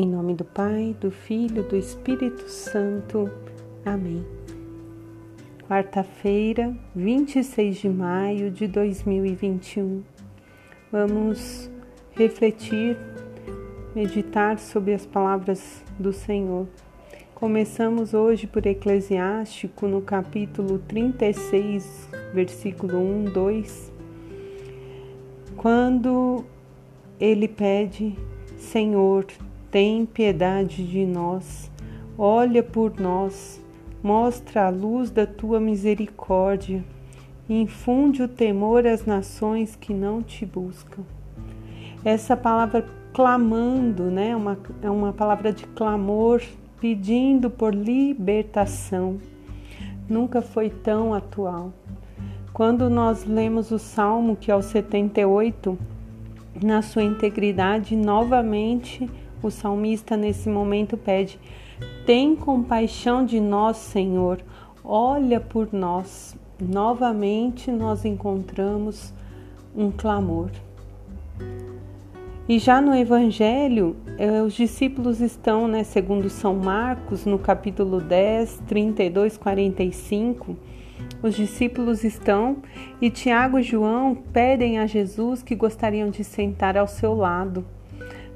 Em nome do Pai, do Filho, do Espírito Santo. Amém. Quarta-feira, 26 de maio de 2021. Vamos refletir, meditar sobre as palavras do Senhor. Começamos hoje por Eclesiástico, no capítulo 36, versículo 1, 2, quando ele pede: Senhor, tem piedade de nós, olha por nós, mostra a luz da tua misericórdia, infunde o temor às nações que não te buscam. Essa palavra clamando, né, uma, é uma palavra de clamor, pedindo por libertação, nunca foi tão atual. Quando nós lemos o Salmo, que é o 78, na sua integridade, novamente o salmista nesse momento pede: Tem compaixão de nós, Senhor, olha por nós. Novamente nós encontramos um clamor. E já no Evangelho, eh, os discípulos estão, né, segundo São Marcos, no capítulo 10, 32, 45, os discípulos estão e Tiago e João pedem a Jesus que gostariam de sentar ao seu lado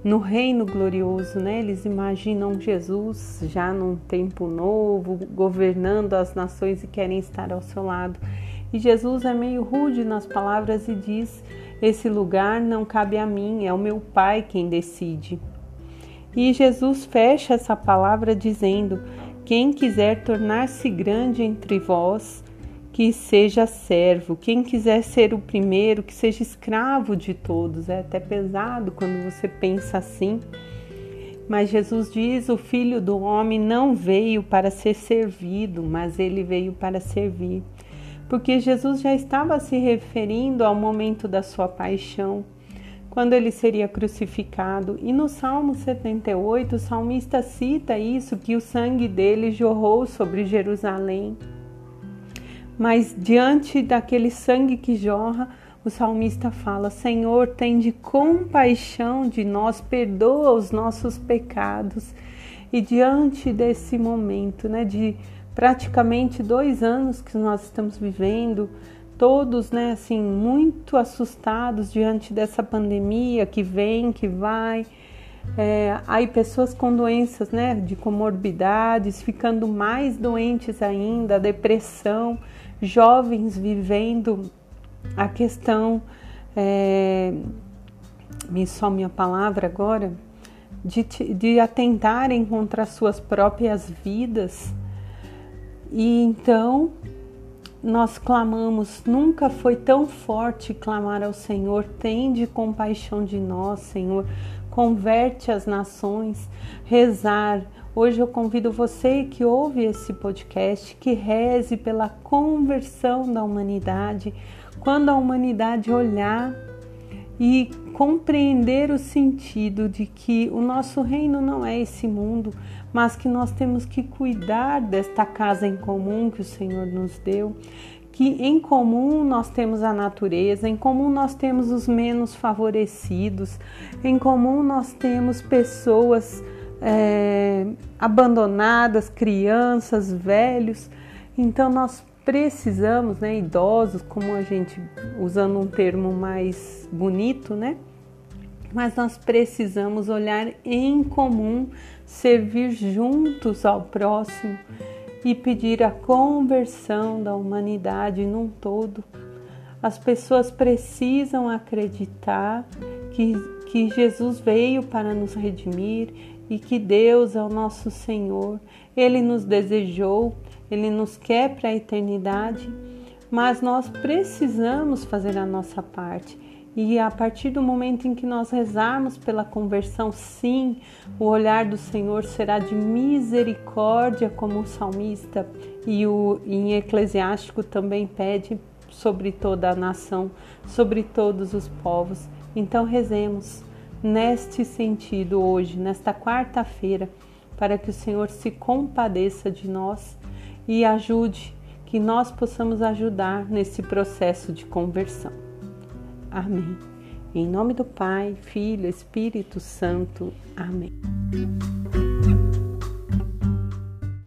no reino glorioso, né? Eles imaginam Jesus já num tempo novo, governando as nações e querem estar ao seu lado. E Jesus é meio rude nas palavras e diz: Esse lugar não cabe a mim, é o meu Pai quem decide. E Jesus fecha essa palavra dizendo: Quem quiser tornar-se grande entre vós, que seja servo. Quem quiser ser o primeiro, que seja escravo de todos. É até pesado quando você pensa assim. Mas Jesus diz: o filho do homem não veio para ser servido, mas ele veio para servir. Porque Jesus já estava se referindo ao momento da sua paixão, quando ele seria crucificado. E no Salmo 78, o salmista cita isso: que o sangue dele jorrou sobre Jerusalém. Mas diante daquele sangue que jorra, o salmista fala: Senhor, tem de compaixão de nós, perdoa os nossos pecados. E diante desse momento, né, de praticamente dois anos que nós estamos vivendo, todos, né, assim, muito assustados diante dessa pandemia que vem, que vai. É, aí pessoas com doenças, né, de comorbidades, ficando mais doentes ainda, depressão jovens vivendo a questão, é, me some a palavra agora, de, de atentarem contra suas próprias vidas. E então nós clamamos, nunca foi tão forte clamar ao Senhor, tende compaixão de nós, Senhor, converte as nações, rezar, Hoje eu convido você que ouve esse podcast que reze pela conversão da humanidade, quando a humanidade olhar e compreender o sentido de que o nosso reino não é esse mundo, mas que nós temos que cuidar desta casa em comum que o Senhor nos deu, que em comum nós temos a natureza, em comum nós temos os menos favorecidos, em comum nós temos pessoas é, abandonadas, crianças, velhos. Então nós precisamos, né, idosos, como a gente usando um termo mais bonito, né? Mas nós precisamos olhar em comum, servir juntos ao próximo e pedir a conversão da humanidade num todo. As pessoas precisam acreditar que, que Jesus veio para nos redimir e que Deus é o nosso Senhor. Ele nos desejou, ele nos quer para a eternidade, mas nós precisamos fazer a nossa parte. E a partir do momento em que nós rezarmos pela conversão, sim, o olhar do Senhor será de misericórdia, como o salmista e o em Eclesiástico também pede sobre toda a nação, sobre todos os povos. Então rezemos neste sentido hoje, nesta quarta-feira, para que o Senhor se compadeça de nós e ajude que nós possamos ajudar nesse processo de conversão. Amém. Em nome do Pai, Filho, Espírito Santo. Amém.